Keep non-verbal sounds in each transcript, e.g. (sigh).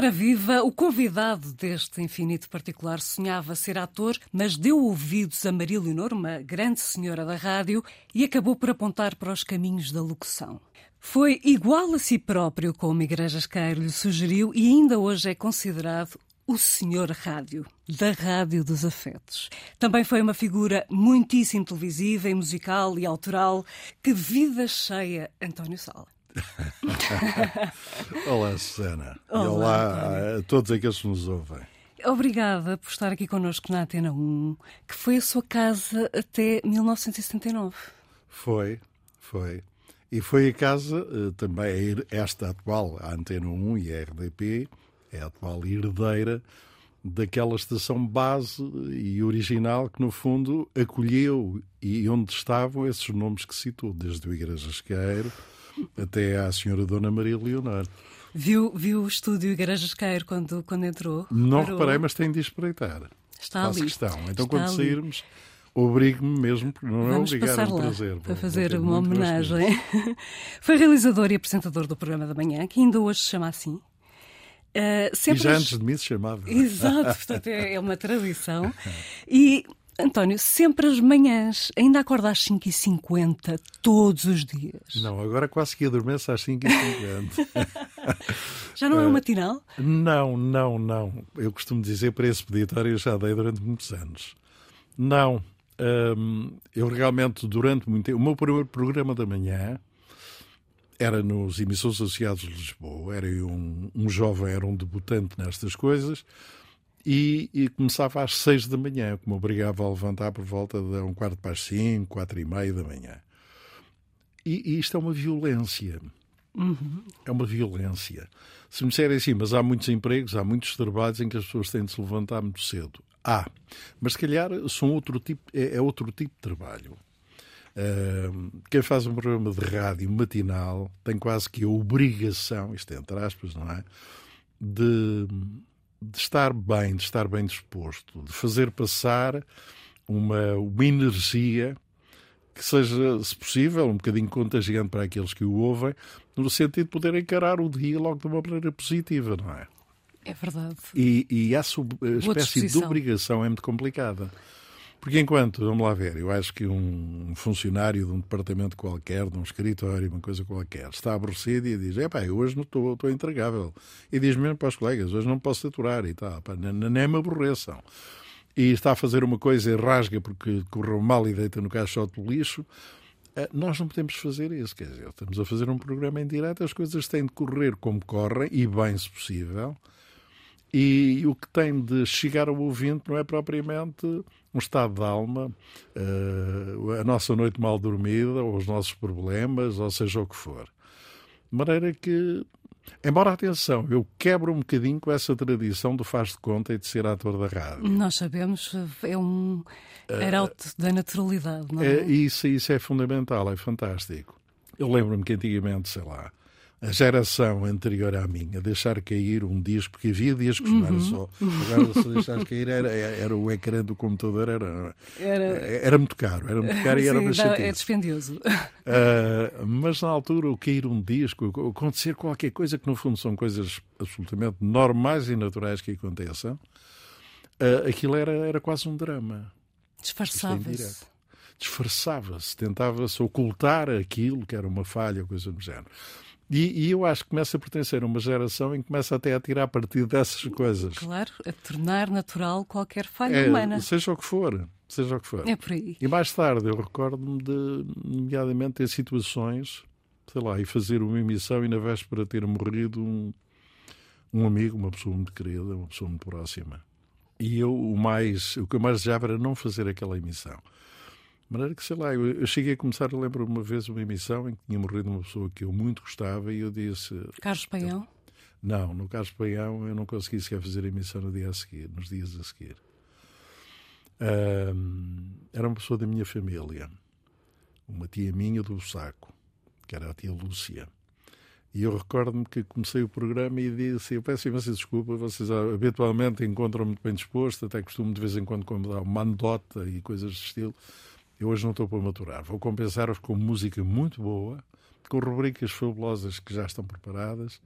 Ora viva, o convidado deste infinito particular sonhava ser ator, mas deu ouvidos a Maria Leonor, uma grande senhora da rádio, e acabou por apontar para os caminhos da locução. Foi igual a si próprio, como Igrejas Cairo lhe sugeriu, e ainda hoje é considerado o senhor rádio, da Rádio dos Afetos. Também foi uma figura muitíssimo televisiva e musical e autoral. Que vida cheia, António Sala. (laughs) olá, Susana. Olá, e olá a todos aqueles que nos ouvem. Obrigada por estar aqui connosco na Antena 1, que foi a sua casa até 1979. Foi, foi. E foi a casa eh, também, esta atual, a Antena 1 e a RDP, é a atual herdeira daquela estação base e original que, no fundo, acolheu e onde estavam esses nomes que citou, desde o Igreja Esqueiro até à senhora Dona Maria Leonor. Viu, viu o estúdio Igreja Esqueiro quando, quando entrou? Não Parou. reparei, mas tem de espreitar. Está Faço ali. questão. Então, Está quando ali. sairmos, obrigue-me mesmo, porque não Vamos é obrigar, é um prazer. Para fazer uma homenagem. (laughs) Foi realizador e apresentador do programa da manhã, que ainda hoje se chama assim. Uh, e já antes de mim se chamava. Exato, portanto é, é uma tradição. E António, sempre às manhãs, ainda acorda às 5h50 todos os dias? Não, agora quase que adormeço às 5h50. (laughs) já não é um matinal? Não, não, não. Eu costumo dizer para esse peditório eu já dei durante muitos anos. Não. Hum, eu realmente, durante muito tempo. O meu primeiro programa da manhã era nos Emissores Associados de Lisboa. Era um, um jovem, era um debutante nestas coisas e, e, começava às seis da manhã, que me obrigava a levantar por volta de um quarto para as cinco, quatro e meia da manhã. E, e isto é uma violência. Uhum. É uma violência. Se me disserem assim, mas há muitos empregos, há muitos trabalhos em que as pessoas têm de se levantar muito cedo. Há. Mas se calhar são outro tipo, é, é outro tipo de trabalho. Uh, quem faz um programa de rádio matinal tem quase que a obrigação, isto é entre aspas, não é? De de estar bem, de estar bem disposto, de fazer passar uma, uma energia que seja, se possível, um bocadinho contagiante para aqueles que o ouvem, no sentido de poder encarar o dia logo de uma maneira positiva, não é? É verdade. E, e essa espécie de obrigação é muito complicada. Porque enquanto, vamos lá ver, eu acho que um funcionário de um departamento qualquer, de um escritório, uma coisa qualquer, está aborrecido e diz, é pá, hoje não estou, estou intragável. E diz mesmo para os colegas, hoje não posso aturar e tal, pá, nem me aborreçam. E está a fazer uma coisa e rasga porque correu mal e deita no caixote do lixo, eh, nós não podemos fazer isso, quer dizer, estamos a fazer um programa em direto, as coisas têm de correr como correm, e bem se possível, e o que tem de chegar ao ouvinte não é propriamente um estado de alma, uh, a nossa noite mal dormida, ou os nossos problemas, ou seja o que for. De maneira que, embora atenção, eu quebro um bocadinho com essa tradição do faz de conta e de ser ator da rádio. Nós sabemos, é um arauto uh, da naturalidade, não é? é? Isso, isso é fundamental, é fantástico. Eu lembro-me que antigamente, sei lá, a geração anterior à minha deixar cair um disco, porque havia discos, uhum. não era só. Agora, se deixares cair, era, era o ecrã do computador, era, era... era muito caro, era muito caro e era uma chatice. É dispendioso. Uh, mas na altura, o cair um disco, acontecer qualquer coisa que no fundo são coisas absolutamente normais e naturais que aconteçam, uh, aquilo era, era quase um drama. Disfarçava-se disfarçava-se, tentava-se ocultar aquilo que era uma falha, coisa do género. E, e, eu acho que começa a pertencer a uma geração em que começa até a tirar partido dessas coisas. Claro, a tornar natural qualquer falha é, humana. Seja o que for. Seja o que for. É por aí. E mais tarde eu recordo-me de, nomeadamente, ter situações, sei lá, e fazer uma emissão e na véspera ter morrido um, um amigo, uma pessoa muito querida, uma pessoa muito próxima. E eu, o mais, o que eu mais desejava era não fazer aquela emissão. De maneira que, sei lá, eu, cheguei a começar, eu lembro uma vez uma emissão em que tinha morrido uma pessoa que eu muito gostava e eu disse... Carlos Paião? Não, no Carlos Paião eu não consegui sequer fazer a emissão no dia a seguir, nos dias a seguir. Um, era uma pessoa da minha família, uma tia minha do Saco, que era a tia Lúcia. E eu recordo-me que comecei o programa e disse: Eu peço imensa desculpa, vocês habitualmente encontram-me bem disposto, até costumo de vez em quando dar uma anedota e coisas desse estilo. Eu hoje não estou para maturar. Vou compensar-vos com música muito boa, com rubricas fabulosas que já estão preparadas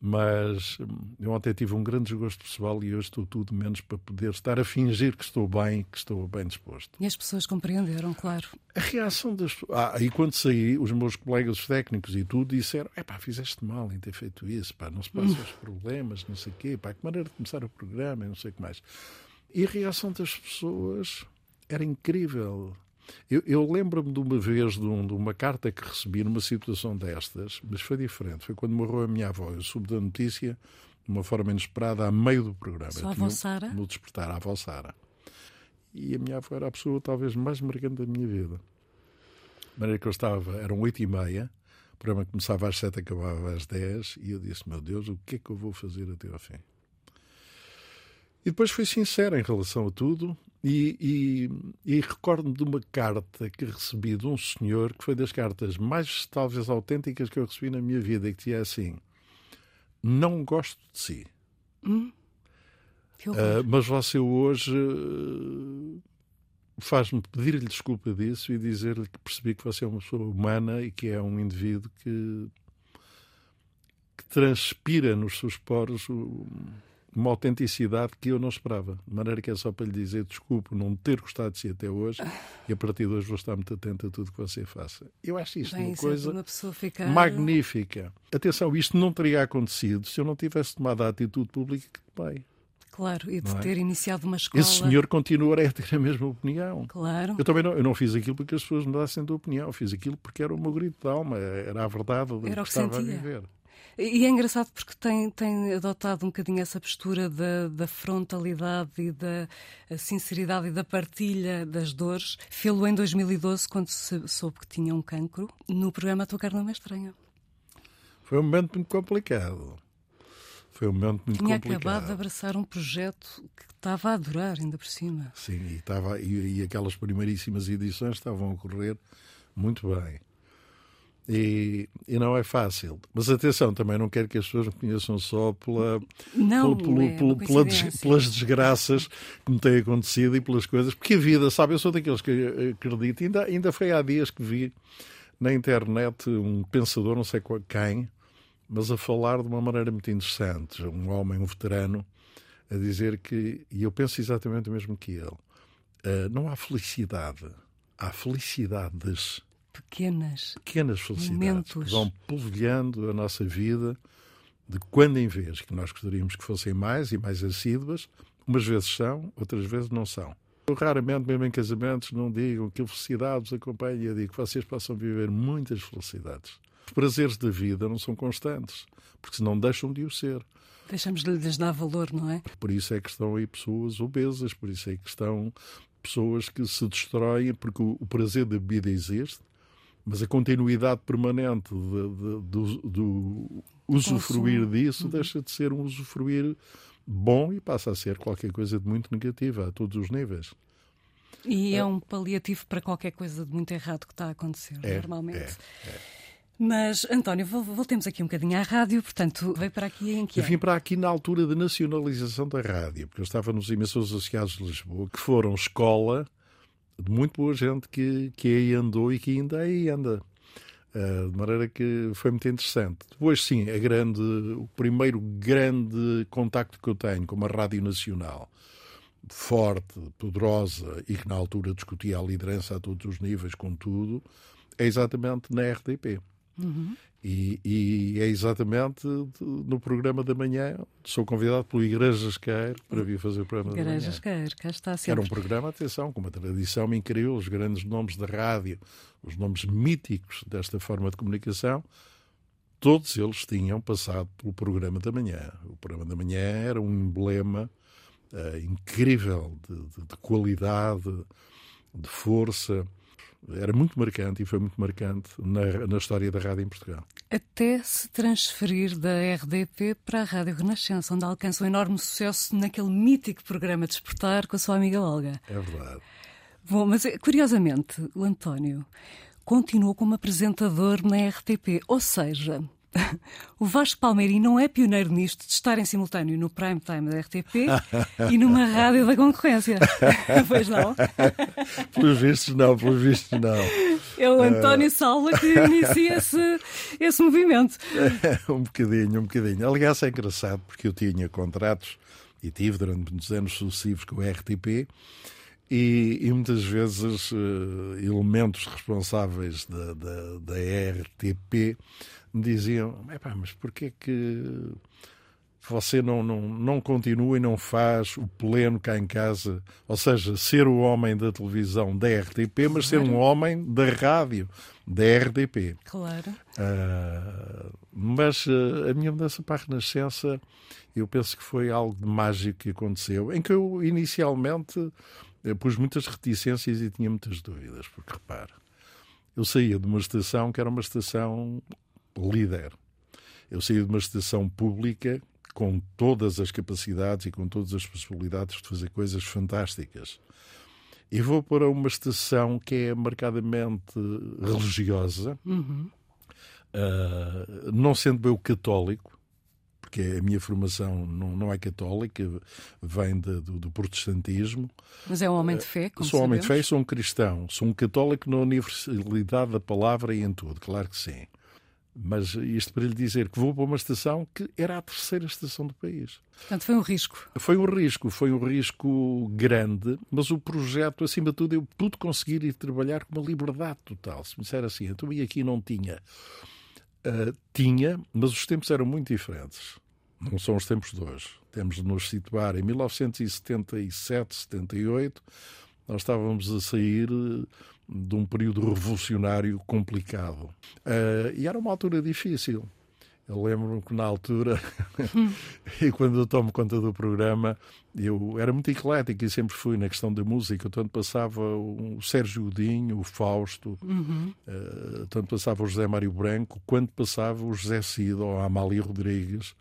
Mas hum, eu ontem tive um grande desgosto pessoal e hoje estou tudo menos para poder estar a fingir que estou bem, que estou bem disposto. E as pessoas compreenderam, claro. A reação das pessoas. Ah, e quando saí, os meus colegas técnicos e tudo disseram: é pá, fizeste mal em ter feito isso, pá, não se passam (laughs) os problemas, não sei o quê, pá, que maneira de começar o programa e não sei o que mais. E a reação das pessoas era incrível. Eu, eu lembro-me de uma vez de, um, de, uma carta que recebi numa situação destas, mas foi diferente. Foi quando morreu a minha avó. Eu soube da notícia de uma forma inesperada, a meio do programa. Sua avó Sara? No despertar, a avó Sara. E a minha avó era a pessoa talvez mais marcante da minha vida. De maneira que eu estava, eram oito e meia, o programa começava às sete, acabava às dez, e eu disse, meu Deus, o que é que eu vou fazer até ao fim? E depois fui sincero em relação a tudo e, e, e recordo-me de uma carta que recebi de um senhor que foi das cartas mais talvez autênticas que eu recebi na minha vida, que dizia assim: Não gosto de si. Hum? Uh, mas você hoje uh, faz-me pedir-lhe desculpa disso e dizer-lhe que percebi que você é uma pessoa humana e que é um indivíduo que, que transpira nos seus poros o, uma autenticidade que eu não esperava. De maneira que é só para lhe dizer desculpe não ter gostado de si até hoje e a partir de hoje vou estar muito atento a tudo que você faça. Eu acho isto Bem, uma coisa uma ficar... magnífica. Atenção, isto não teria acontecido se eu não tivesse tomado a atitude pública que tomei. Claro, e de é? ter iniciado uma escola. Esse senhor continuará a ter a mesma opinião. Claro. Eu também não, eu não fiz aquilo porque as pessoas me dassem de opinião. Eu fiz aquilo porque era o meu grito de alma, era a verdade do era que, que estava sentia. a viver. E é engraçado porque tem, tem adotado um bocadinho essa postura da, da frontalidade e da sinceridade e da partilha das dores. Fê-lo em 2012, quando soube que tinha um cancro, no programa A Tua Carne Não é Estranha. Foi um momento muito complicado. Foi um momento muito Tinha complicado. acabado de abraçar um projeto que estava a adorar, ainda por cima. Sim, e, estava, e, e aquelas primeiríssimas edições estavam a correr muito bem. E, e, não é fácil. Mas atenção, também não quero que as pessoas me conheçam só pela, não, pelo, é pela, pelas desgraças que me têm acontecido e pelas coisas. Porque a vida, sabe, eu sou daqueles que acredito. Ainda, ainda foi há dias que vi na internet um pensador, não sei quem, mas a falar de uma maneira muito interessante. Um homem, um veterano, a dizer que, e eu penso exatamente o mesmo que ele, uh, não há felicidade, há felicidades pequenas, pequenas felicidades momentos. que vão polvilhando a nossa vida de quando em vez, que nós gostaríamos que fossem mais e mais assíduas, umas vezes são, outras vezes não são. Eu raramente, mesmo em casamentos, não digo que a felicidade os acompanhe, eu digo que vocês possam viver muitas felicidades. Os prazeres da vida não são constantes, porque senão deixam de o ser. Deixamos de lhes dar valor, não é? Por isso é que estão aí pessoas obesas, por isso é que estão pessoas que se destroem, porque o prazer da vida existe, mas a continuidade permanente de, de, do, do usufruir Consumo. disso uhum. deixa de ser um usufruir bom e passa a ser qualquer coisa de muito negativa a todos os níveis. E é, é um paliativo para qualquer coisa de muito errado que está a acontecer, é, normalmente. É, é. Mas, António, voltemos aqui um bocadinho à rádio, portanto, veio para aqui em que Eu vim para aqui na altura da nacionalização da rádio, porque eu estava nos emissores associados de Lisboa, que foram escola de muito boa gente que, que aí andou e que ainda aí anda. Uh, de maneira que foi muito interessante. Depois, sim, a grande, o primeiro grande contacto que eu tenho com uma rádio nacional, forte, poderosa e que na altura discutia a liderança a todos os níveis, com tudo, é exatamente na RTP. Uhum. E, e, é exatamente no programa da manhã. Sou convidado pelo Igrejas Queiro para vir fazer o programa Igrejas da manhã. Queiro, cá está sempre. Era um programa, atenção, com uma tradição incrível, os grandes nomes da rádio, os nomes míticos desta forma de comunicação, todos eles tinham passado pelo programa da manhã. O programa da manhã era um emblema uh, incrível de, de, de qualidade, de força era muito marcante e foi muito marcante na, na história da rádio em Portugal. Até se transferir da RDP para a Rádio Renascença, onde alcança um enorme sucesso naquele mítico programa Despertar com a sua amiga Olga. É verdade. Bom, mas curiosamente, o António continuou como apresentador na RTP, ou seja, (laughs) o Vasco Palmeirim não é pioneiro nisto de estar em simultâneo no prime time da RTP e numa (laughs) rádio da concorrência. (laughs) pois não? pelos vistos, não, pelos vistos, não. É o António Salva que inicia esse, esse movimento. um bocadinho, um bocadinho. Aliás, é engraçado porque eu tinha contratos e tive durante muitos anos sucessivos com o RTP e, e muitas vezes uh, elementos responsáveis da, da, da RTP me diziam: mas porquê que você não, não, não continua e não faz o pleno cá em casa, ou seja, ser o homem da televisão da RTP, mas claro. ser um homem da rádio da RTP. Claro. Uh, mas uh, a minha mudança para a Renascença, eu penso que foi algo de mágico que aconteceu, em que eu inicialmente eu pus muitas reticências e tinha muitas dúvidas, porque repara, eu saía de uma estação que era uma estação líder. Eu saía de uma estação pública com todas as capacidades e com todas as possibilidades de fazer coisas fantásticas. E vou para uma estação que é marcadamente religiosa, uhum. uh, não sendo eu católico, porque a minha formação não, não é católica, vem de, do, do, protestantismo. Mas é um homem de fé, como Sou um homem de fé e sou um cristão. Sou um católico na universalidade da palavra e em tudo, claro que sim. Mas isto para lhe dizer que vou para uma estação que era a terceira estação do país. Portanto, foi um risco. Foi um risco, foi um risco grande, mas o projeto, acima de tudo, eu pude conseguir ir trabalhar com uma liberdade total. Se me disser assim, então e aqui não tinha. Uh, tinha, mas os tempos eram muito diferentes. Não são os tempos de hoje. Temos de nos situar em 1977, 78, nós estávamos a sair de um período revolucionário complicado. Uh, e era uma altura difícil. Eu lembro-me que na altura, (laughs) e quando eu tomo conta do programa, eu era muito eclético e sempre fui na questão da música. Tanto passava o Sérgio Godinho, o Fausto, uhum. uh, tanto passava o José Mário Branco, quanto passava o José Cid ou a Amália Rodrigues.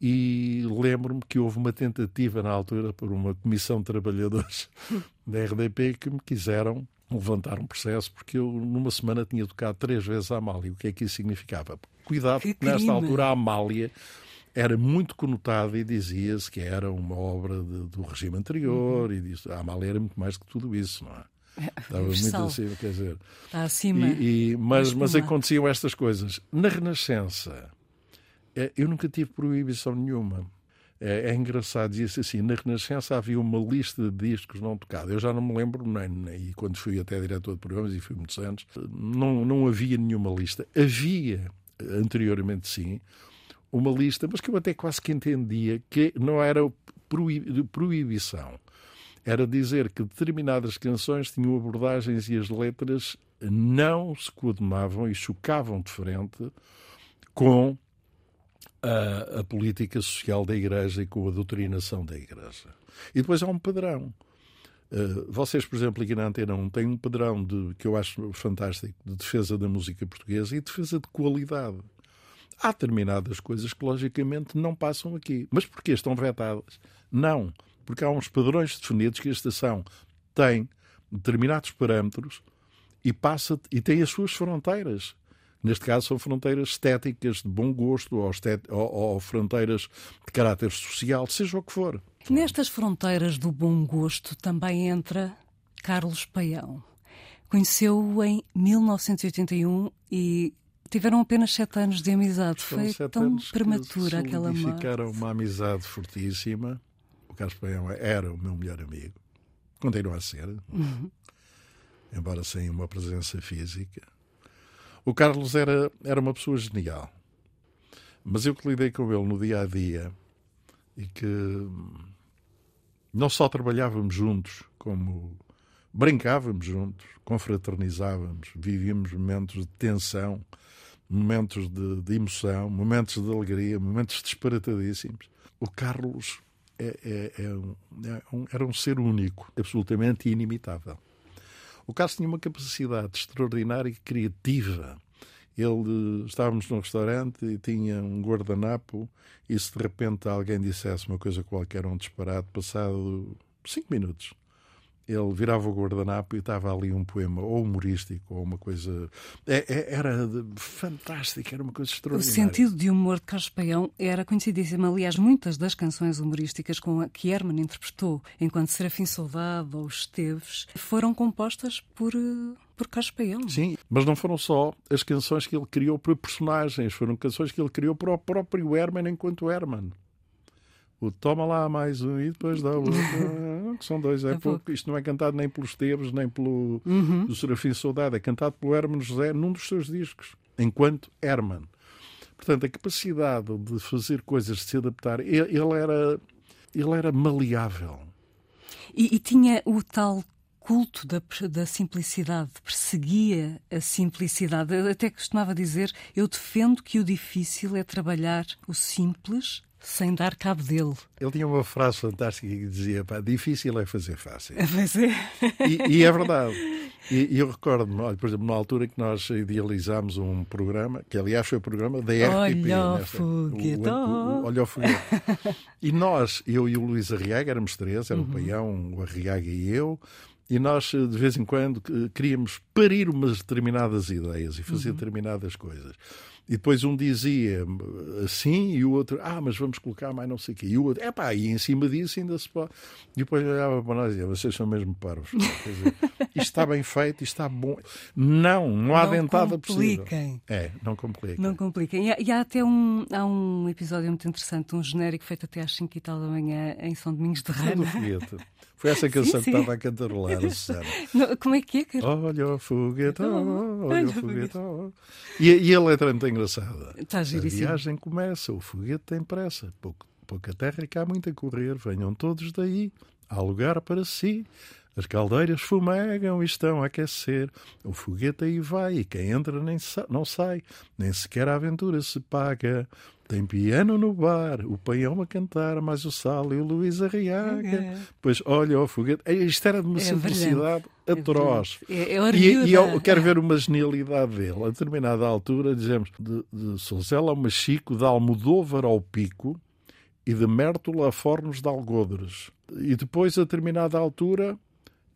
E lembro-me que houve uma tentativa na altura por uma comissão de trabalhadores (laughs) da RDP que me quiseram levantar um processo, porque eu numa semana tinha tocado três vezes a Amália. O que é que isso significava? Cuidado, que nesta altura a Amália era muito conotada e dizia-se que era uma obra de, do regime anterior, uhum. e disse, a Amália era muito mais que tudo isso, não é? é Estava muito acima, quer dizer. Está acima. E, e, mas, mas aconteciam estas coisas. Na Renascença, é, eu nunca tive proibição nenhuma. É, é engraçado, dizia-se assim: na Renascença havia uma lista de discos não tocados. Eu já não me lembro, nem, nem, e quando fui até diretor de programas, e fui muitos anos, não, não havia nenhuma lista. Havia, anteriormente sim, uma lista, mas que eu até quase que entendia que não era proibição. Era dizer que determinadas canções tinham abordagens e as letras não se coordenavam e chocavam de frente com a, a, política social da Igreja e com a doutrinação da Igreja. E depois há um padrão. Uh, vocês, por exemplo, aqui na Antena 1 têm um padrão de, que eu acho fantástico de defesa da música portuguesa e defesa de qualidade. Há determinadas coisas que, logicamente, não passam aqui. Mas porquê estão vetadas? Não. Porque há uns padrões definidos que a estação tem determinados parâmetros e, passa, e tem as suas fronteiras. Neste caso, são fronteiras estéticas de bom gosto ou, ou, ou fronteiras de caráter social, seja o que for. Nestas fronteiras do bom gosto também entra Carlos Paião. Conheceu-o em 1981 e tiveram apenas sete anos de amizade. Foi tão prematura aquela amizade. Ficaram uma amizade fortíssima. O Carlos Paião era o meu melhor amigo. Continua a ser. Uhum. Embora sem uma presença física. O Carlos era, era uma pessoa genial. Mas eu que lidei com ele no dia a dia e que não só trabalhávamos juntos, como brincávamos juntos, confraternizávamos, vivíamos momentos de tensão, momentos de, de emoção, momentos de alegria, momentos disparatadíssimos. O Carlos é, é, é um, é um, era um ser único, absolutamente inimitável. O Carlos tinha uma capacidade extraordinária e criativa. Ele estávamos num restaurante e tinha um guardanapo e se de repente alguém dissesse uma coisa qualquer, um disparate, passado cinco minutos, ele virava o guardanapo e estava ali um poema ou humorístico ou uma coisa. É, é, era fantástico, era uma coisa extraordinária. O sentido de humor de Carlos Paião era conhecidíssimo. Aliás, muitas das canções humorísticas com a que Herman interpretou enquanto Serafim Soldado ou Esteves foram compostas por, por Caspaião. Sim, mas não foram só as canções que ele criou para personagens, foram canções que ele criou para o próprio Herman enquanto Herman. O toma lá mais um e depois dá o que são dois, é, pouco. Isto não é cantado nem pelos Teves, nem pelo uhum. do Serafim Saudade, é cantado pelo Herman José num dos seus discos, enquanto Herman. Portanto, a capacidade de fazer coisas, de se adaptar, ele, ele era, ele era maleável. E, e, tinha o tal culto da, da simplicidade, perseguia a simplicidade. Eu até costumava dizer: eu defendo que o difícil é trabalhar o simples sem dar cabo dele. Ele tinha uma frase fantástica que dizia: pá, difícil é fazer fácil. Pois é. E, e é verdade. E, e eu recordo-me, por exemplo, na altura que nós idealizámos um programa, que aliás foi o programa da RTP. Olha o foguete. Olha o foguete. E nós, eu e o Luís Arriaga, éramos três, era uhum. o Paião, o Arriaga e eu, e nós, de vez em quando, queríamos parir umas determinadas ideias e fazer uhum. determinadas coisas. E depois um dizia assim e o outro, ah, mas vamos colocar mais não sei o quê. E o outro, é pá, e em cima disso ainda se pode. E depois olhava para nós e dizia, vocês são mesmo parvos. Quer dizer, isto está bem feito, isto está bom. Não, não há não dentada possível. É, não compliquem. Não compliquem. E há, e há até um, há um episódio muito interessante, um genérico feito até às 5 e tal da manhã em São Domingos de Rana. Foi essa canção sim, sim. que estava a cantarolar, Susana. (laughs) Como é que é, cara? Olha o foguetão, olha o foguetão. E, e a letra é muito engraçada. Está a viagem começa, o foguete tem pressa. Pouco, pouca terra que há muito a correr. Venham todos daí, há lugar para si. As caldeiras fumegam e estão a aquecer. O foguete aí vai e quem entra nem sa não sai. Nem sequer a aventura se paga. Tem piano no bar, o paião a cantar, mais o Sal e o Luís Arriaga. É. Pois olha o foguete. Isto era de uma é simplicidade é atroz. É, é e, e, eu quero ver uma genialidade dele. A determinada altura, dizemos, de, de Solzela ao Machico, de Almodóvar ao Pico e de Mértola a Fornos de Algodres. E depois, a determinada altura,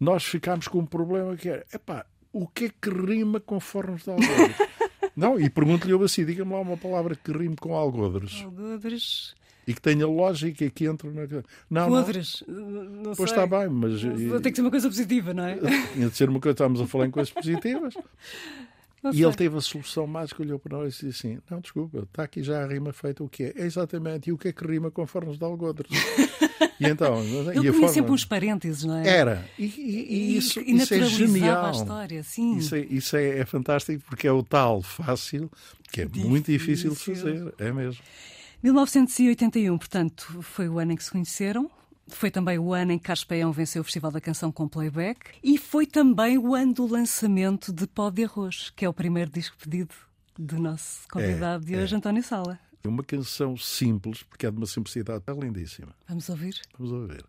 nós ficámos com um problema que era, epá, o que é que rima com Fornos de Algodres? (laughs) Não, e pergunto-lhe eu assim: diga-me lá uma palavra que rime com algodres. Algodres. E que tenha lógica que entre na. Não, Podres. Não. não pois está bem, mas. Tem que ser uma coisa positiva, não é? (laughs) Tinha de ser uma coisa. Estamos a falar em coisas positivas. Não e sei. ele teve a solução mágica, olhou para nós e disse assim: Não, desculpa, está aqui já a rima feita. O que é? É exatamente. E o que é que rima com fornos de algodres? (laughs) e então. Ele e forma... sempre uns parênteses, não é? Era. E, e, e isso, e isso é genial. A história, sim. Isso, é, isso é, é, fantástico porque é o tal fácil que é difícil. muito difícil de fazer. É mesmo. 1981, portanto, foi o ano em que se conheceram. Foi também o ano em que Carlos venceu o Festival da Canção com playback e foi também o ano do lançamento de Pó de Arroz, que é o primeiro disco pedido do nosso convidado é, de hoje, é. António Sala. É uma canção simples, porque é de uma simplicidade lindíssima. Vamos ouvir? Vamos ouvir.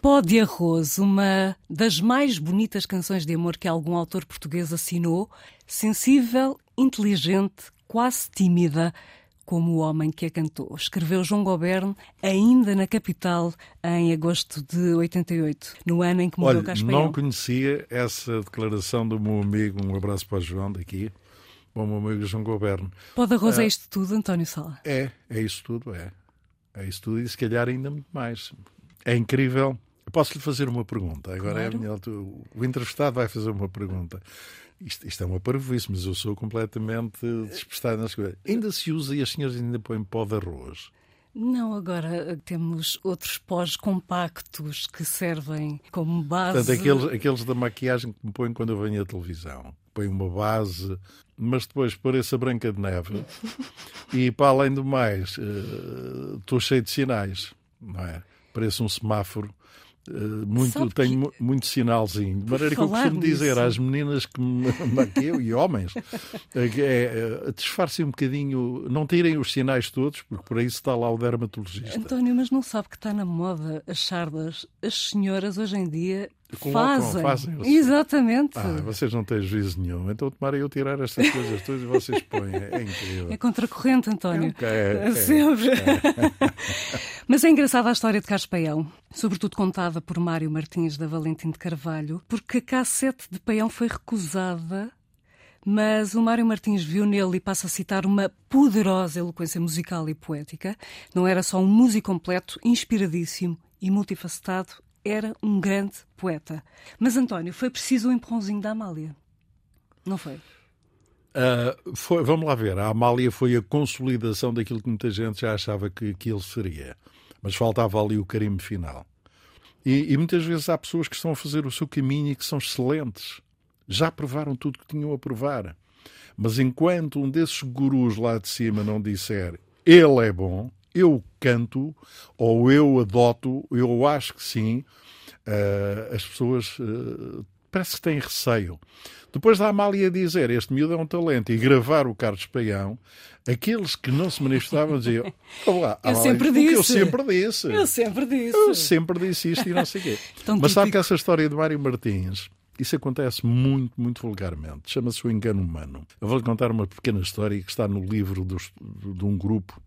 Pó de Arroz, uma das mais bonitas canções de amor que algum autor português assinou, sensível, inteligente, quase tímida, como o homem que a cantou. Escreveu João Goberno ainda na capital em agosto de 88, no ano em que morreu Caspaião. Não conhecia essa declaração do meu amigo, um abraço para o João daqui, o meu amigo João Goberno. Pode arroz é, é isto tudo, António Sala? É, é isso tudo, é. É isso tudo e se calhar ainda muito mais. É incrível. Posso lhe fazer uma pergunta? Agora claro. é a minha altura. O entrevistado vai fazer uma pergunta. Isto, isto é uma parvoíce, mas eu sou completamente despistado nas coisas. Ainda se usa e as senhoras ainda põem pó de arroz? Não, agora temos outros pós compactos que servem como base. Portanto, aqueles, aqueles da maquiagem que me põem quando eu venho à televisão. Põe uma base, mas depois pareço a Branca de Neve. (laughs) e para além do mais, uh, estou cheio de sinais, não é? Parece um semáforo eh, muito, tenho que... muito sinalzinho. De maneira que eu costumo nisso. dizer às meninas que me (laughs) maquiam e homens é, é, é, disfarcem um bocadinho, não tirem os sinais todos, porque por aí está lá o dermatologista. António, mas não sabe que está na moda as chardas. As senhoras hoje em dia Fazem. fazem Exatamente. Ah, vocês não têm juízo nenhum. Então tomara eu tirar estas coisas todas e vocês põem. É (laughs) incrível. É contracorrente, António. É, é, é Sempre. É. (laughs) Mas é engraçada a história de Caspaião, sobretudo contada por Mário Martins da Valentim de Carvalho, porque a cassete de Paião foi recusada mas o Mário Martins viu nele, e passa a citar, uma poderosa eloquência musical e poética. Não era só um músico completo, inspiradíssimo e multifacetado, era um grande poeta. Mas, António, foi preciso um empurrãozinho da Amália. Não foi? Uh, foi? Vamos lá ver. A Amália foi a consolidação daquilo que muita gente já achava que aquilo seria. Mas faltava ali o carimbo final. E, e, muitas vezes há pessoas que estão a fazer o seu caminho e que são excelentes. Já provaram tudo que tinham a provar. Mas enquanto um desses gurus lá de cima não disser ele é bom, eu canto ou eu adoto, eu acho que sim, uh, as pessoas uh, parece que têm receio. Depois da Amália dizer este miúdo é um talento e gravar o Carlos Paião, aqueles que não se manifestavam diziam: (laughs) lá, eu sempre disse. Eu sempre disse. Eu sempre disse. Eu sempre disse isto e não sei o quê. (laughs) Mas sabe que essa história de Mário Martins. Isso acontece muito, muito vulgarmente. Chama-se o engano humano. Eu vou-lhe contar uma pequena história que está no livro dos, de um grupo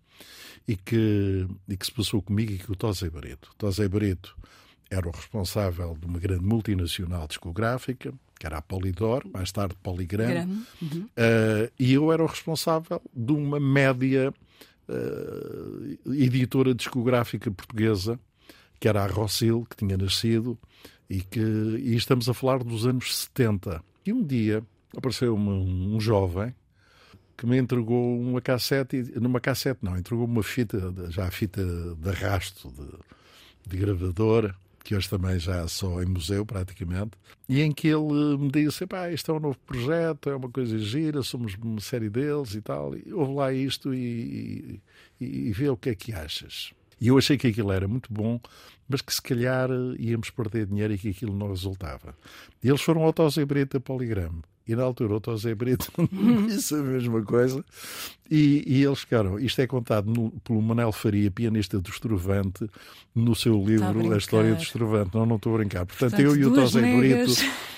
e que, e que se passou comigo e que o Tosé Brito. O Tosé Brito era o responsável de uma grande multinacional discográfica, que era a Polydor, mais tarde Polygram, uhum. uh, e eu era o responsável de uma média uh, editora discográfica portuguesa, que era a Rossil, que tinha nascido, e que e estamos a falar dos anos 70. E um dia apareceu um, um jovem que me entregou uma cassete, numa cassete não, entregou uma fita, já a fita de arrasto, de, de gravadora, que hoje também já só em museu praticamente, e em que ele me disse, pá, isto é um novo projeto, é uma coisa gira, somos uma série deles e tal, e ouve lá isto e, e, e vê o que é que achas. E eu achei que aquilo era muito bom, mas que se calhar íamos perder dinheiro e que aquilo não resultava. E eles foram ao Tosé Brito a Poligrama. E na altura o Tosé Brito (laughs) disse a mesma coisa. E, e, eles ficaram. Isto é contado no, pelo Manel Faria, pianista do Estrovante, no seu livro A, a História do Estrovante. Não, não estou a brincar. Portanto, Portanto eu e o Tosé Brito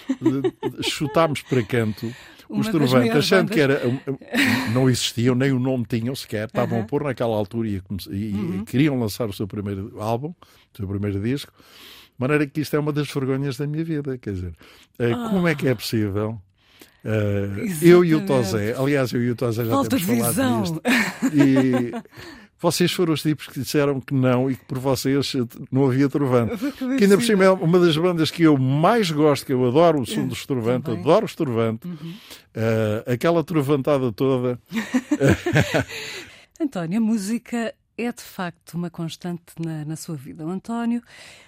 eh, (laughs) chutámos para canto o Estrovante, achando bandas. que era. Não existiam, nem o nome tinham sequer. Estavam a pôr naquela altura e, e uhum. queriam lançar o seu primeiro álbum, o seu primeiro disco. De maneira que isto é uma das vergonhas da minha vida. Quer dizer, oh. como é que é possível Uh, eu e o Tozé, aliás, eu e o Tozé já Falta temos falado disto. (laughs) E vocês foram os tipos que disseram que não e que por vocês não havia Trovante. Que ainda por cima é uma das bandas que eu mais gosto, que eu adoro o som do Trovante, adoro o Trovante, uhum. uh, aquela trovantada toda. (laughs) António, a música é de facto uma constante na, na sua vida. O António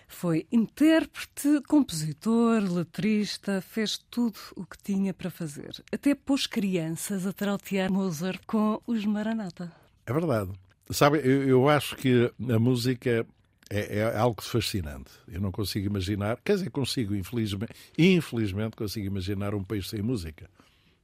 foi intérprete, compositor, letrista, fez tudo o que tinha para fazer. Até pôs crianças a trautear Mozart com os Maranata. É verdade. Sabe, eu, eu acho que a música é, é, algo fascinante. Eu não consigo imaginar, quer dizer, consigo, infelizmente, infelizmente consigo imaginar um país sem música.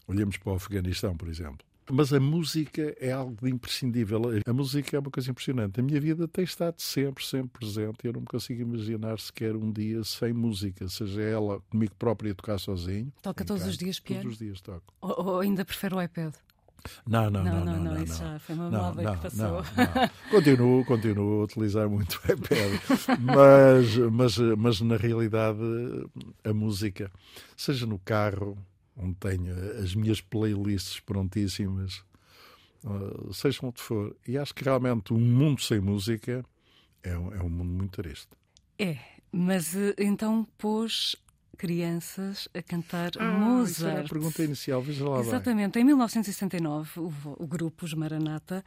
Olhemos para o Afeganistão, por exemplo. Mas a música é algo de imprescindível. A música é uma coisa impressionante. A minha vida tem estado sempre, sempre presente. Eu não me consigo imaginar sequer um dia sem música, seja ela comigo própria tocar sozinho. Toca todos os dias piano? Todos os dias toco. Ou, ou ainda prefere o iPad? Não, não, não, não, não, não, isso já foi uma moda que passou. Continuo, continuo a utilizar muito o iPad, (laughs) mas, mas, mas na realidade a música, seja no carro, onde tenho as minhas playlists prontíssimas, uh, seja onde for. E acho que realmente um mundo sem música é um, é um mundo muito triste. É, mas eh, então pôs crianças a cantar ah, Mozart. Isso era a pergunta inicial, veja lá Exatamente. Em 1969, o, o grupo Os Maranata,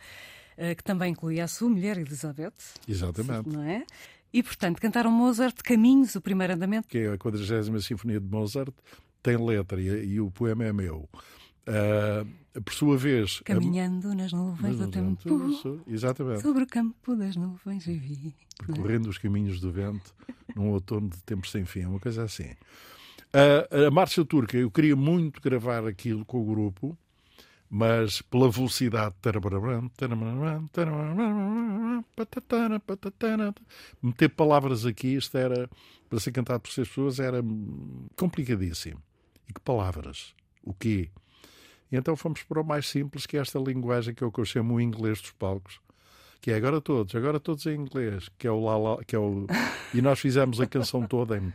uh, que também incluía a sua mulher Elizabeth. Exatamente. Não é? E, portanto, cantaram Mozart Caminhos, o primeiro andamento. Que é a 40 Sinfonia de Mozart, tem letra e, e o poema é meu. Uh, por sua vez. Caminhando a... nas nuvens do tempo. Isso, exatamente. Sobre o campo das nuvens vivi. É? Percorrendo os caminhos do vento num outono de tempos sem fim, uma coisa assim. Uh, a Marcha Turca, eu queria muito gravar aquilo com o grupo, mas pela velocidade. Meter palavras aqui, isto era, para ser cantado por seis pessoas, era complicadíssimo. E que palavras? O quê? E então fomos para o mais simples, que é esta linguagem que é que eu chamo o inglês dos palcos, que é agora todos, agora todos em inglês, que é o lá, que é o e nós fizemos a canção toda em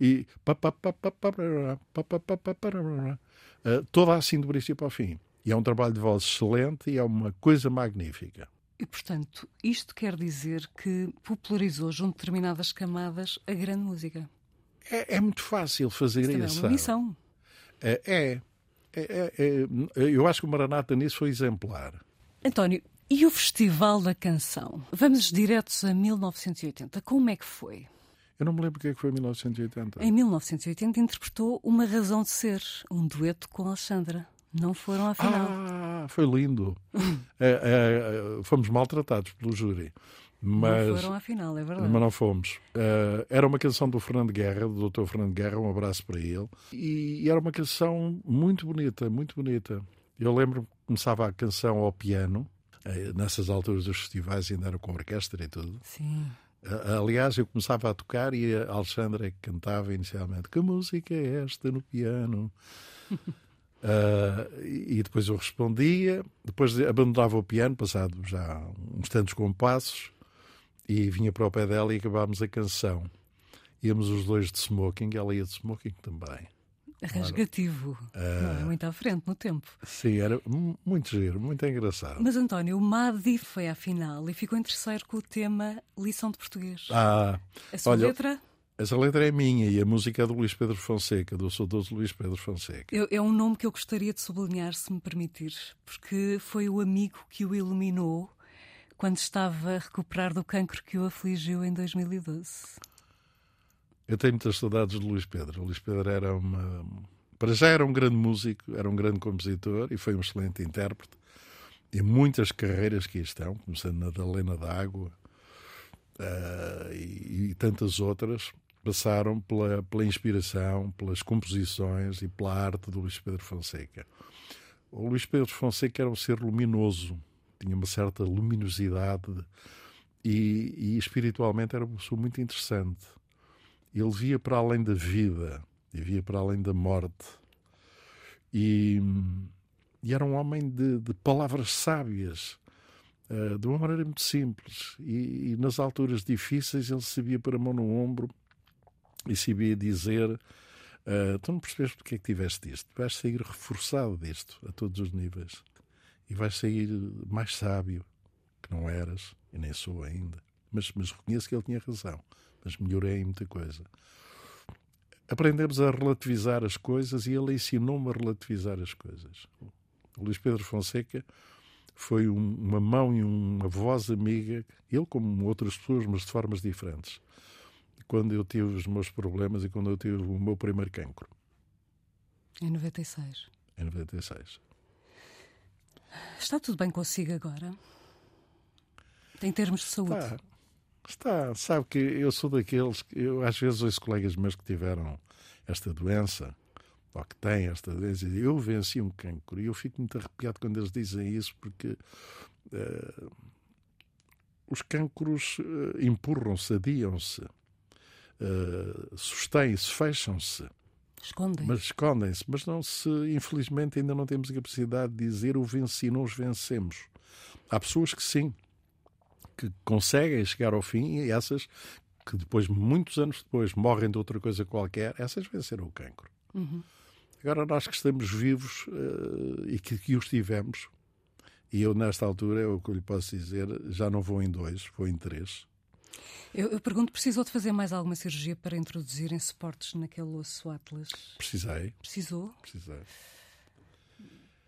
e toda assim do princípio ao fim. E é um trabalho de voz excelente e é uma coisa magnífica. E, portanto, isto quer dizer que popularizou junto de determinadas camadas a grande música. É, é muito fácil fazer isso. isso. É uma missão. É, é, é, é, eu acho que o Maranata nisso foi exemplar. António, e o Festival da Canção? Vamos diretos a 1980. Como é que foi? Eu não me lembro o que, é que foi em 1980. Em 1980 interpretou Uma Razão de Ser, um dueto com Alexandra. Não foram à final. Ah, foi lindo. (laughs) é, é, fomos maltratados pelo júri. Mas, não foram à final, é verdade. Mas não fomos. Uh, era uma canção do Fernando Guerra, do Dr. Fernando Guerra, um abraço para ele. E, e era uma canção muito bonita, muito bonita. Eu lembro que começava a canção ao piano, uh, nessas alturas dos festivais ainda era com orquestra e tudo. Sim. Uh, aliás, eu começava a tocar e a Alexandra cantava inicialmente: Que música é esta no piano? (laughs) Uh, e depois eu respondia, depois abandonava o piano, passado já uns tantos compassos, e vinha para o pé dela e acabámos a canção. Íamos os dois de smoking, ela ia de smoking também. Rasgativo. Uh, é muito à frente no tempo. Sim, era muito giro, muito engraçado. Mas António, o Madi foi à final e ficou em terceiro com o tema Lição de Português. Ah, a sua olha, letra? Essa letra é minha e a música é do Luís Pedro Fonseca, do saudoso Luís Pedro Fonseca. Eu, é um nome que eu gostaria de sublinhar, se me permitires, porque foi o amigo que o iluminou quando estava a recuperar do cancro que o afligiu em 2012. Eu tenho muitas saudades de Luís Pedro. O Luís Pedro era uma. Para já era um grande músico, era um grande compositor e foi um excelente intérprete. E muitas carreiras que estão, começando na da Lena d'Água uh, e, e tantas outras passaram pela, pela inspiração, pelas composições e pela arte do Luís Pedro Fonseca. O Luís Pedro Fonseca era um ser luminoso, tinha uma certa luminosidade e, e espiritualmente era uma pessoa muito interessante. Ele via para além da vida e via para além da morte. E, e era um homem de, de palavras sábias, uh, de uma maneira muito simples. E, e, nas alturas difíceis ele sabia pôr a mão no ombro e sabia dizer: uh, Tu não percebes porque é que tiveste isto? Vais sair reforçado disto a todos os níveis e vais sair mais sábio que não eras e nem sou ainda. Mas, mas reconheço que ele tinha razão, mas melhorei em muita coisa. Aprendemos a relativizar as coisas e ele ensinou-me a relativizar as coisas. O Luís Pedro Fonseca foi um, uma mão e uma voz amiga, ele como outras pessoas, mas de formas diferentes quando eu tive os meus problemas e quando eu tive o meu primeiro cancro. Em 96. Em 96. Está tudo bem consigo agora? Em termos de saúde? Está. Está. Sabe que eu sou daqueles que eu às vezes ouço colegas meus que tiveram esta doença ou que têm esta doença e eu venci um cancro e eu fico muito arrepiado quando eles dizem isso porque uh, os cancros uh, empurram-se, adiam-se uh, sustêm-se, fecham-se. Escondem. Mas escondem-se, mas não se, infelizmente, ainda não temos a capacidade de dizer o venci, nós vencemos. Há pessoas que sim, que conseguem chegar ao fim e essas que depois, muitos anos depois, morrem de outra coisa qualquer, essas venceram o cancro. Uhum. Agora, nós que estamos vivos uh, e que, que os tivemos, e eu, nesta altura, é o que eu lhe posso dizer, já não vou em dois, vou em três. Eu, eu, pergunto, precisou de fazer mais alguma cirurgia para introduzirem suportes naquele osso Atlas? Precisei. Precisou? Precisei.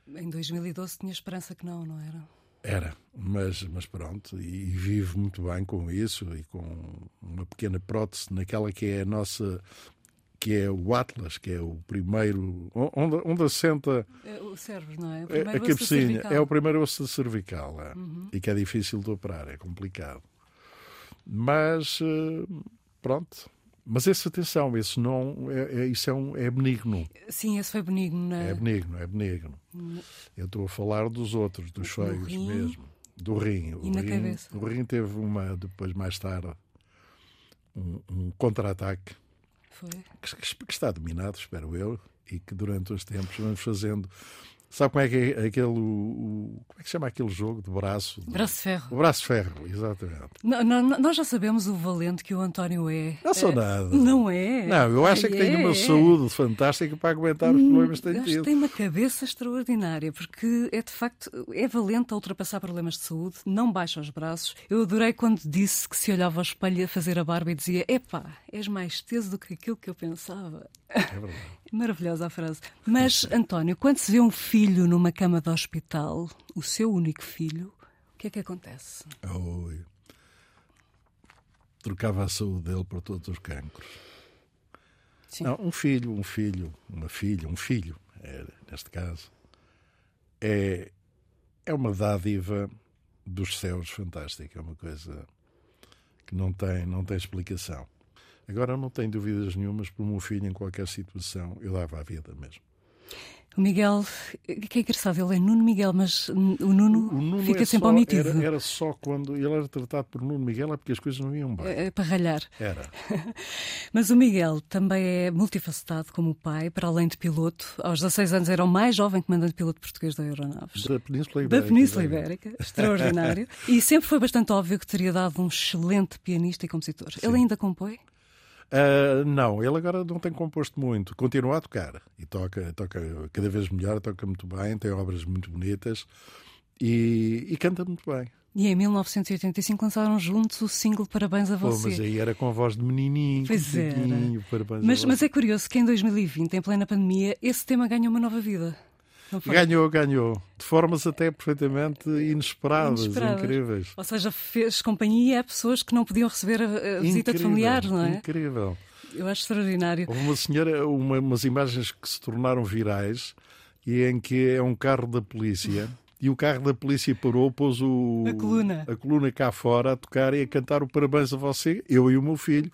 Em 2012 tinha esperança que não, não era? Era, mas, mas pronto, e, e vivo muito bem com isso e com uma pequena prótese naquela que é a nossa que é o Atlas, que é o primeiro. onde, onde assenta. É o cérebro, não é? O a cabecinha. É o primeiro osso cervical. É, uhum. E que é difícil de operar, é complicado. Mas eh, pronto. Mas essa atenção, esse não, é, é, isso é, um, é benigno. Sim, esse foi benigno. Não é? é benigno, é benigno. Eu estou a falar dos outros, dos feios mesmo. Do rim. O e na cabeça. O rim teve uma, depois, mais tarde, um, um contra-ataque. Foi? Que, que, está dominado, espero eu. e que durante os tempos vamos fazendo Sabe como é que é aquele. O, como é que se chama aquele jogo de braço? Braço de ferro. O braço ferro, exatamente. Não, não, nós já sabemos o valente que o António é. Não sou é, nada. Não é? Não, eu acho Ai, que é, tem uma saúde fantástica para aguentar os hum, problemas que tem tido. Tem uma cabeça extraordinária, porque é de facto. É valente a ultrapassar problemas de saúde, não baixa os braços. Eu adorei quando disse que se olhava ao espelho a fazer a barba e dizia: Epá, és mais teso do que aquilo que eu pensava. É verdade. (laughs) Maravilhosa a frase. Mas, António, quando se vê um filho numa cama de hospital, o seu único filho, o que é que acontece? Trocava a saúde dele por todos os cancros. Sim. Não, um filho, um filho, uma filha, um filho, é, neste caso, é, é uma dádiva dos céus fantástica, é uma coisa que não tem, não tem explicação. Agora não tenho dúvidas nenhumas por meu filho, em qualquer situação, eu dava a vida mesmo. O Miguel, que é engraçado, ele é Nuno Miguel, mas o Nuno, o Nuno fica é sempre só, omitido. Era, era, só quando ele era tratado por Nuno Miguel, é porque as coisas não iam bem. É, é para ralhar. Era. (laughs) mas o Miguel também é multifacetado como o pai, para além de piloto. Aos 16 anos era o mais jovem comandante piloto português da Aeronaves. Da Península Ibérica. Da Península Ibérica, extraordinário. (laughs) e sempre foi bastante óbvio que teria dado um excelente pianista e compositor. Sim. Ele ainda compõe? Uh, não, ele agora não tem composto muito, continua a tocar e toca, toca cada vez melhor, toca muito bem, tem obras muito bonitas e, e canta muito bem. E em 1985 lançaram juntos o single Parabéns a Você. Pô, mas aí era com a voz de menininho. Pois era. Parabéns mas, mas é curioso que em 2020, em plena pandemia, esse tema ganhou uma nova vida. Ganhou, ganhou. De formas até perfeitamente inesperadas, inesperadas, incríveis. Ou seja, fez companhia a pessoas que não podiam receber a, visita incrível, de familiares, não é? Incrível. Eu acho extraordinário. Houve uma senhora, uma, umas imagens que se tornaram virais e em que é um carro da polícia. (laughs) E o carro da polícia parou, pôs o, a, coluna. a coluna cá fora a tocar e a cantar o parabéns a você, eu e o meu filho.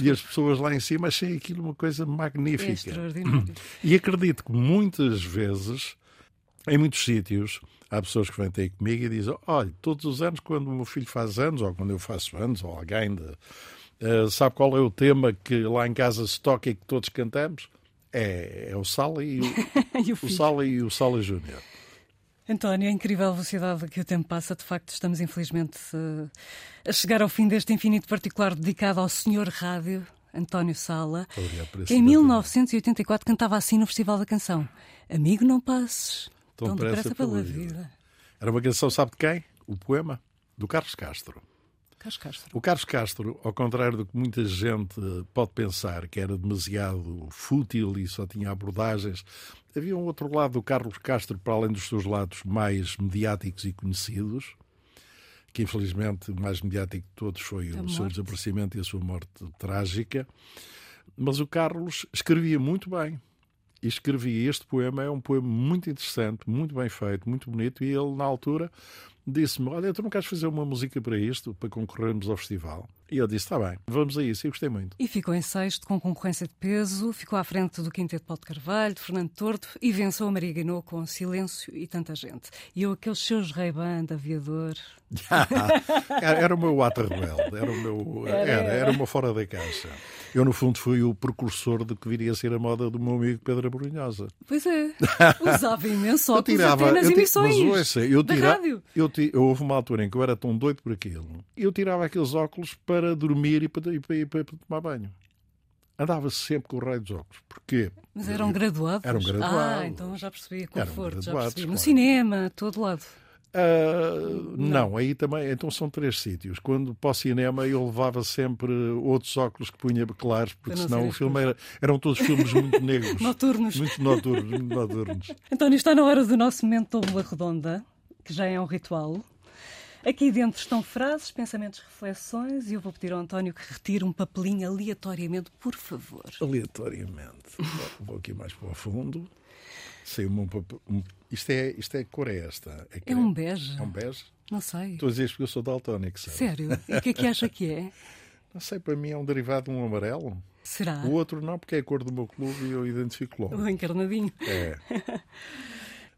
E as pessoas lá em cima achei aquilo uma coisa magnífica. É extraordinário. (clears throat) E acredito que muitas vezes em muitos sítios há pessoas que vêm ter comigo e dizem: Olha, todos os anos, quando o meu filho faz anos, ou quando eu faço anos, ou alguém de, uh, sabe qual é o tema que lá em casa se toca e que todos cantamos? É, é o Sala e o, (laughs) e o, o Sala e o Sala Júnior. António, a incrível velocidade que o tempo passa, de facto, estamos infelizmente uh, a chegar ao fim deste infinito particular dedicado ao Senhor Rádio, António Sala, que em 1984 cantava assim no Festival da Canção: Amigo, não passes, Tão, depressa, pela vida. vida. Era uma canção, sabe de quem? O poema do Carlos Castro. Carlos Castro. O Carlos Castro, ao contrário do que muita gente pode pensar, que era demasiado fútil e só tinha abordagens, havia um outro lado do Carlos Castro, para além dos seus lados mais mediáticos e conhecidos, que infelizmente o mais mediático de todos foi a o morte. seu desaparecimento e a sua morte trágica. Mas o Carlos escrevia muito bem e escrevi este poema. É um poema muito interessante, muito bem feito, muito bonito. E ele, na altura, disse-me: Olha, tu não queres fazer uma música para isto, para concorrermos ao festival? E eu disse: Está bem, vamos a isso. E gostei muito. E ficou em sexto, com concorrência de peso, ficou à frente do Quinteto Paulo de Carvalho, de Fernando Torto e venceu a Maria Guinou com Silêncio e tanta gente. E eu, aqueles seus Ray-Ban aviador. (laughs) era o meu rebelde, era, o meu, era, era uma fora da caixa. Eu, no fundo, fui o precursor do que viria a ser a moda do meu amigo Pedro Abrunhosa. Pois é, (laughs) usava imenso óculos tirava, nas eu emissões mas, ouça, eu tira, rádio. Eu, eu, houve uma altura em que eu era tão doido por aquilo, eu tirava aqueles óculos para dormir e para, e para, e para, para tomar banho. Andava sempre com o raio dos óculos. Porquê? Mas eram graduados? Eram graduados. Ah, então já percebi, conforto, já percebi. No cinema, todo lado. Uh, não. não. aí também. Então são três sítios. Quando para o cinema eu levava sempre outros óculos que punha claros, porque senão o filme era, eram todos filmes muito negros. (laughs) noturnos. Muito noturnos, muito noturnos. (laughs) António, está na hora do nosso momento Tóbula Redonda, que já é um ritual. Aqui dentro estão frases, pensamentos, reflexões e eu vou pedir ao António que retire um papelinho aleatoriamente, por favor. Aleatoriamente. vou aqui mais para o fundo. Saiu um, um, isto é Isto é cor é esta? É, é um bege. É um bege? Não sei. Estou a dizer porque eu sou daltónico, sabe? Sério? E o que é que acha que é? (laughs) Não sei, para mim é um derivado de um amarelo. Será? O outro não, porque é a cor do meu clube e eu identifico logo. O encarnadinho. É. (laughs)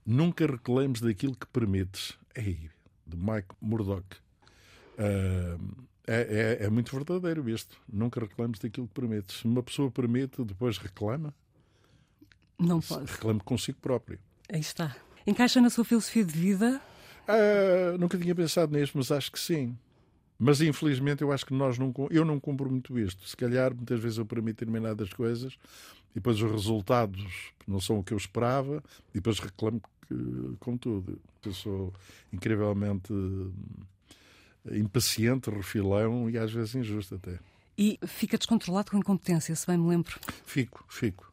Nunca reclames daquilo que permites. Ei, de Mike Murdoch. Uh, é, é, é, muito verdadeiro isto. Nunca reclames daquilo que permites. Se uma pessoa permite, depois reclama. Não pode. Reclame consigo próprio. Aí está. Encaixa na sua filosofia de vida? Ah, nunca tinha pensado nisto, mas acho que sim. Mas infelizmente eu acho que nós não, eu não cumpro muito isto. Se calhar muitas vezes eu permito determinadas coisas e depois os resultados não são o que eu esperava e depois reclamo que, com tudo. Eu sou incrivelmente eh, impaciente, refilão e às vezes injusto até. E fica descontrolado com incompetência, se bem me lembro? Fico, fico,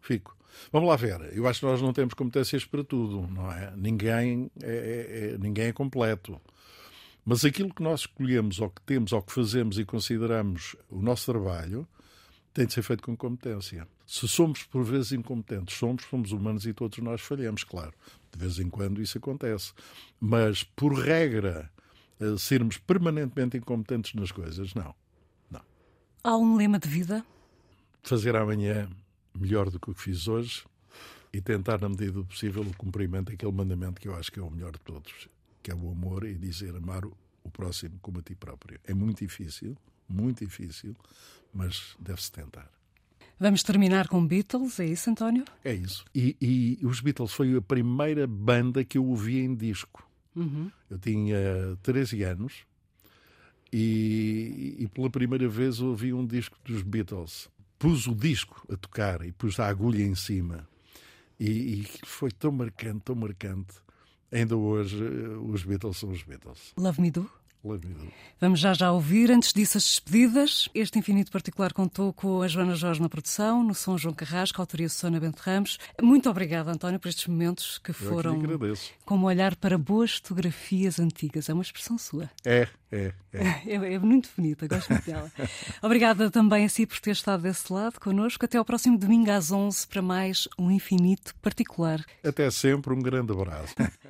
fico. Vamos lá ver. Eu acho que nós não temos competências para tudo, não é? Ninguém é, é, é, ninguém é completo. Mas aquilo que nós escolhemos, ou que temos, ou que fazemos e consideramos o nosso trabalho, tem de ser feito com competência. Se somos por vezes incompetentes, somos, somos humanos e todos nós falhamos, claro. De vez em quando isso acontece. Mas, por regra, eh, sermos permanentemente incompetentes nas coisas, não. não. Há um lema de vida? Fazer amanhã melhor do que o que fiz hoje e tentar, na medida do possível, o cumprimento daquele mandamento que eu acho que é o melhor de todos, que é o amor e dizer amar o próximo como a ti próprio. É muito difícil, muito difícil, mas deve-se tentar. Vamos terminar com Beatles, é isso, António? É isso. E, e os Beatles foi a primeira banda que eu ouvi em disco. Uhum. Eu tinha 13 anos e, e, pela primeira vez ouvi um disco dos Beatles pus o disco a tocar e pus a agulha em cima. E, e foi tão marcante, tão marcante. Ainda hoje, eh, os Beatles são os Beatles. Love Me Do? Vamos já já ouvir. Antes disso, as despedidas. Este Infinito Particular contou com a Joana Jorge na produção, no som João Carrasco, autoria Susana Bento Ramos. Muito obrigada, António, por estes momentos que foram como olhar para boas fotografias antigas. É uma expressão sua. É, é, é. (laughs) É, é muito bonita, gosto muito dela. obrigada também a si por ter estado desse lado connosco. Até ao próximo domingo às 11 para mais um Infinito Particular. Até sempre, um grande abraço.